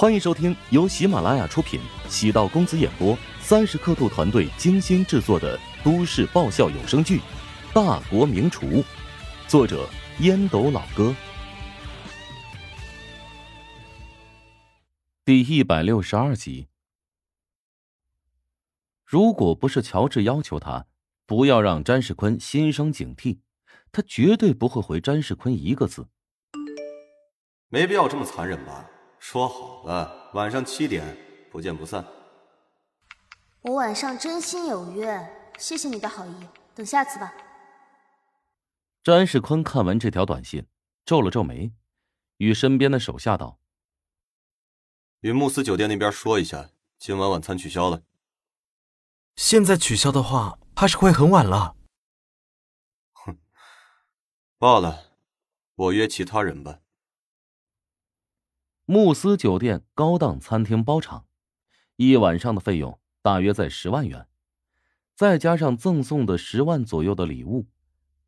欢迎收听由喜马拉雅出品、喜道公子演播、三十刻度团队精心制作的都市爆笑有声剧《大国名厨》，作者烟斗老哥，第一百六十二集。如果不是乔治要求他不要让詹世坤心生警惕，他绝对不会回詹世坤一个字。没必要这么残忍吧？说好了，晚上七点不见不散。我晚上真心有约，谢谢你的好意，等下次吧。詹世坤看完这条短信，皱了皱眉，与身边的手下道：“与慕斯酒店那边说一下，今晚晚餐取消了。现在取消的话，怕是会很晚了。”哼，罢了，我约其他人吧。慕斯酒店高档餐厅包场，一晚上的费用大约在十万元，再加上赠送的十万左右的礼物，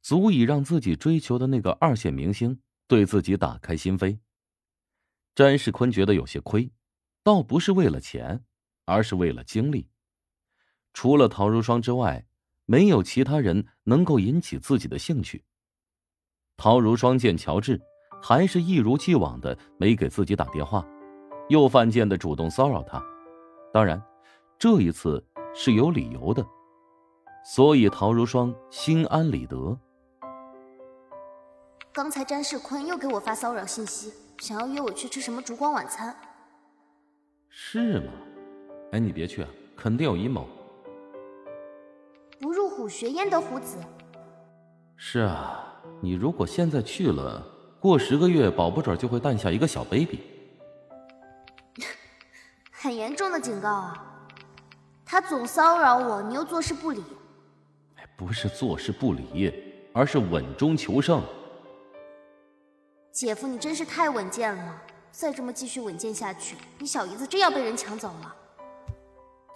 足以让自己追求的那个二线明星对自己打开心扉。詹世坤觉得有些亏，倒不是为了钱，而是为了精力。除了陶如霜之外，没有其他人能够引起自己的兴趣。陶如霜见乔治。还是一如既往的没给自己打电话，又犯贱的主动骚扰他。当然，这一次是有理由的，所以陶如霜心安理得。刚才詹世坤又给我发骚扰信息，想要约我去吃什么烛光晚餐。是吗？哎，你别去啊，肯定有阴谋。不入虎穴焉得虎子。是啊，你如果现在去了。过十个月，保不准就会诞下一个小 baby。很严重的警告啊！他总骚扰我，你又坐视不理。不是坐视不理，而是稳中求胜。姐夫，你真是太稳健了！再这么继续稳健下去，你小姨子真要被人抢走了。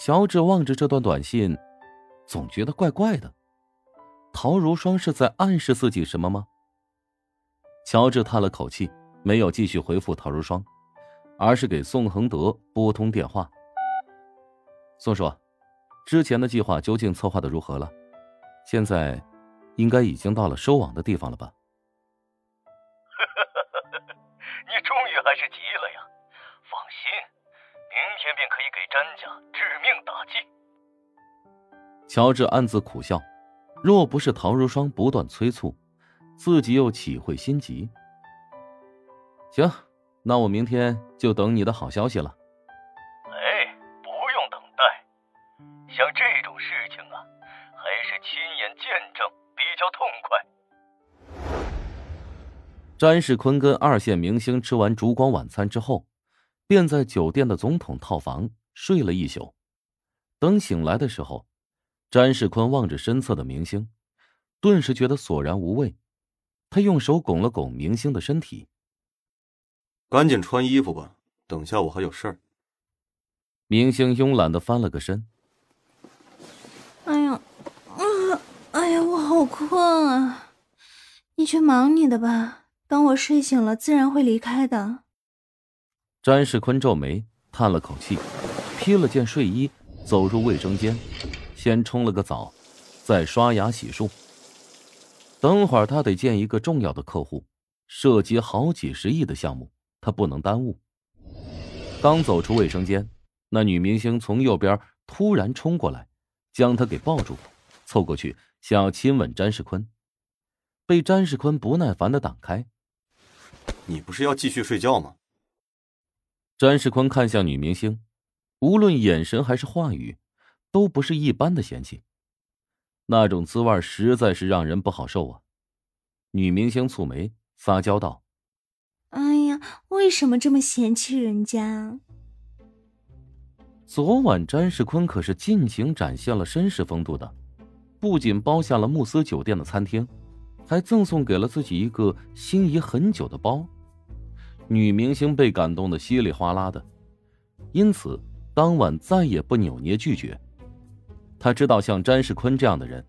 乔治望着这段短信，总觉得怪怪的。陶如霜是在暗示自己什么吗？乔治叹了口气，没有继续回复陶如霜，而是给宋恒德拨通电话。宋叔，之前的计划究竟策划的如何了？现在应该已经到了收网的地方了吧？你终于还是急了呀！放心，明天便可以给詹家致命打击。乔治暗自苦笑，若不是陶如霜不断催促。自己又岂会心急？行，那我明天就等你的好消息了。哎，不用等待，像这种事情啊，还是亲眼见证比较痛快。詹世坤跟二线明星吃完烛光晚餐之后，便在酒店的总统套房睡了一宿。等醒来的时候，詹世坤望着身侧的明星，顿时觉得索然无味。他用手拱了拱明星的身体，赶紧穿衣服吧，等下我还有事儿。明星慵懒的翻了个身。哎呀，啊，哎呀，我好困啊！你去忙你的吧，等我睡醒了，自然会离开的。詹世坤皱眉，叹了口气，披了件睡衣，走入卫生间，先冲了个澡，再刷牙洗漱。等会儿他得见一个重要的客户，涉及好几十亿的项目，他不能耽误。刚走出卫生间，那女明星从右边突然冲过来，将他给抱住，凑过去想要亲吻詹世坤，被詹世坤不耐烦的挡开。你不是要继续睡觉吗？詹世坤看向女明星，无论眼神还是话语，都不是一般的嫌弃。那种滋味实在是让人不好受啊！女明星蹙眉撒娇道：“哎呀，为什么这么嫌弃人家？昨晚詹世坤可是尽情展现了绅士风度的，不仅包下了慕斯酒店的餐厅，还赠送给了自己一个心仪很久的包。女明星被感动的稀里哗啦的，因此当晚再也不扭捏拒绝。”他知道，像詹世坤这样的人，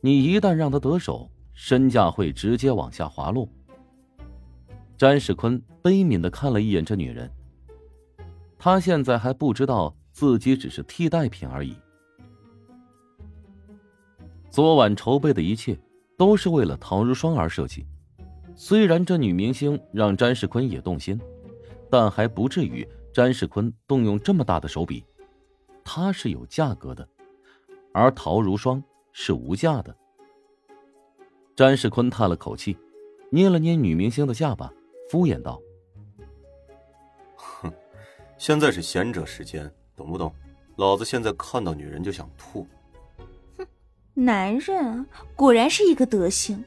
你一旦让他得手，身价会直接往下滑落。詹世坤悲悯的看了一眼这女人，他现在还不知道自己只是替代品而已。昨晚筹备的一切都是为了陶如霜而设计，虽然这女明星让詹世坤也动心，但还不至于詹世坤动用这么大的手笔。他是有价格的，而陶如霜是无价的。詹世坤叹了口气，捏了捏女明星的下巴，敷衍道：“哼，现在是贤者时间，懂不懂？老子现在看到女人就想吐。”哼，男人果然是一个德行，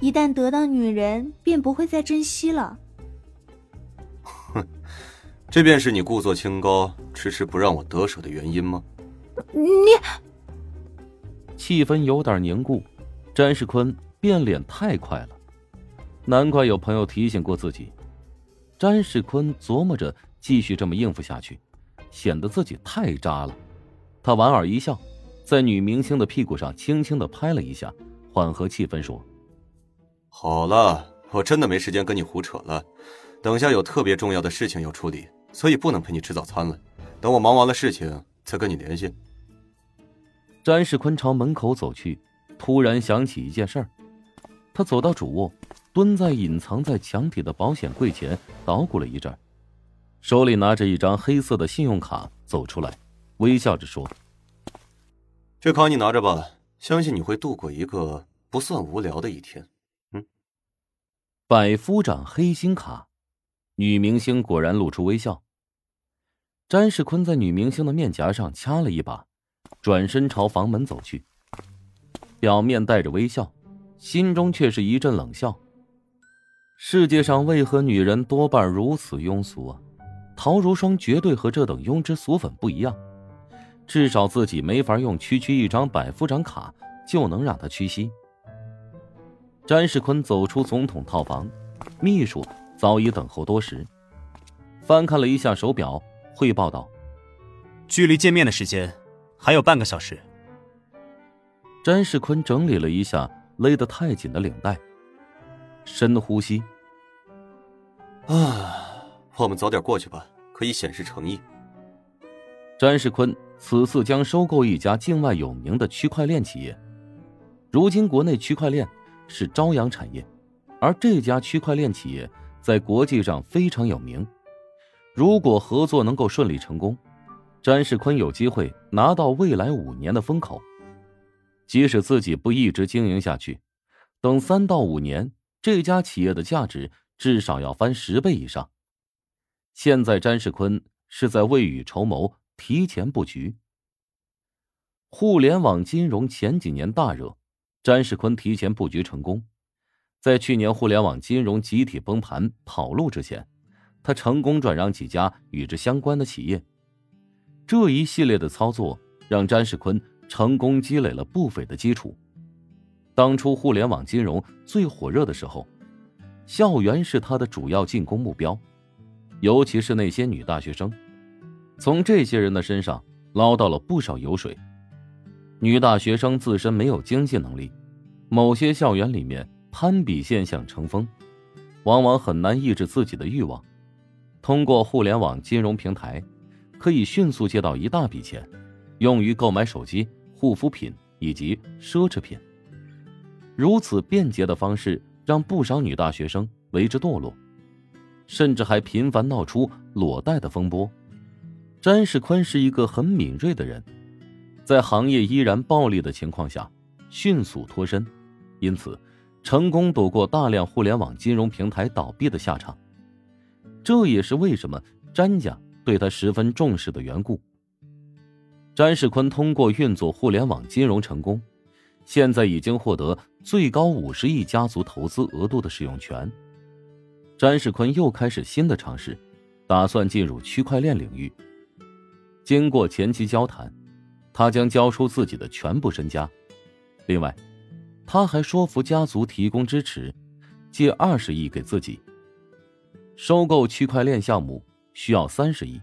一旦得到女人，便不会再珍惜了。哼，这便是你故作清高、迟迟不让我得手的原因吗？你，气氛有点凝固，詹世坤。变脸太快了，难怪有朋友提醒过自己。詹世坤琢磨着继续这么应付下去，显得自己太渣了。他莞尔一笑，在女明星的屁股上轻轻的拍了一下，缓和气氛说：“好了，我真的没时间跟你胡扯了。等下有特别重要的事情要处理，所以不能陪你吃早餐了。等我忙完了事情再跟你联系。”詹世坤朝门口走去，突然想起一件事儿。他走到主卧，蹲在隐藏在墙体的保险柜前捣鼓了一阵，手里拿着一张黑色的信用卡走出来，微笑着说：“这卡你拿着吧，相信你会度过一个不算无聊的一天。”嗯，百夫长黑心卡，女明星果然露出微笑。詹世坤在女明星的面颊上掐了一把，转身朝房门走去，表面带着微笑。心中却是一阵冷笑。世界上为何女人多半如此庸俗啊？陶如霜绝对和这等庸脂俗粉不一样，至少自己没法用区区一张百夫长卡就能让她屈膝。詹世坤走出总统套房，秘书早已等候多时，翻看了一下手表，汇报道：“距离见面的时间还有半个小时。”詹世坤整理了一下。勒得太紧的领带，深呼吸。啊，我们早点过去吧，可以显示诚意。詹世坤此次将收购一家境外有名的区块链企业。如今国内区块链是朝阳产业，而这家区块链企业在国际上非常有名。如果合作能够顺利成功，詹世坤有机会拿到未来五年的风口。即使自己不一直经营下去，等三到五年，这家企业的价值至少要翻十倍以上。现在詹世坤是在未雨绸缪，提前布局。互联网金融前几年大热，詹世坤提前布局成功，在去年互联网金融集体崩盘跑路之前，他成功转让几家与之相关的企业。这一系列的操作让詹世坤。成功积累了不菲的基础。当初互联网金融最火热的时候，校园是他的主要进攻目标，尤其是那些女大学生，从这些人的身上捞到了不少油水。女大学生自身没有经济能力，某些校园里面攀比现象成风，往往很难抑制自己的欲望。通过互联网金融平台，可以迅速借到一大笔钱，用于购买手机。护肤品以及奢侈品，如此便捷的方式让不少女大学生为之堕落，甚至还频繁闹出裸贷的风波。詹世坤是一个很敏锐的人，在行业依然暴利的情况下，迅速脱身，因此成功躲过大量互联网金融平台倒闭的下场。这也是为什么詹家对他十分重视的缘故。詹世坤通过运作互联网金融成功，现在已经获得最高五十亿家族投资额度的使用权。詹世坤又开始新的尝试，打算进入区块链领域。经过前期交谈，他将交出自己的全部身家。另外，他还说服家族提供支持，借二十亿给自己。收购区块链项目需要三十亿，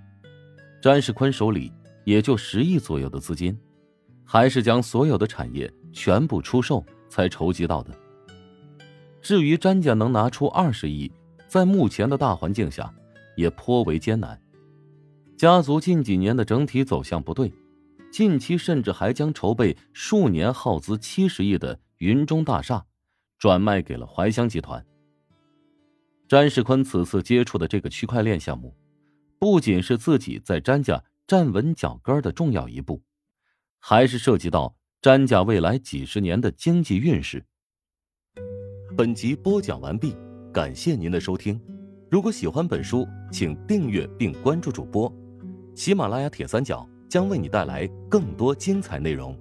詹世坤手里。也就十亿左右的资金，还是将所有的产业全部出售才筹集到的。至于詹家能拿出二十亿，在目前的大环境下，也颇为艰难。家族近几年的整体走向不对，近期甚至还将筹备数年、耗资七十亿的云中大厦转卖给了怀香集团。詹世坤此次接触的这个区块链项目，不仅是自己在詹家站稳脚跟的重要一步，还是涉及到詹家未来几十年的经济运势。本集播讲完毕，感谢您的收听。如果喜欢本书，请订阅并关注主播。喜马拉雅铁三角将为你带来更多精彩内容。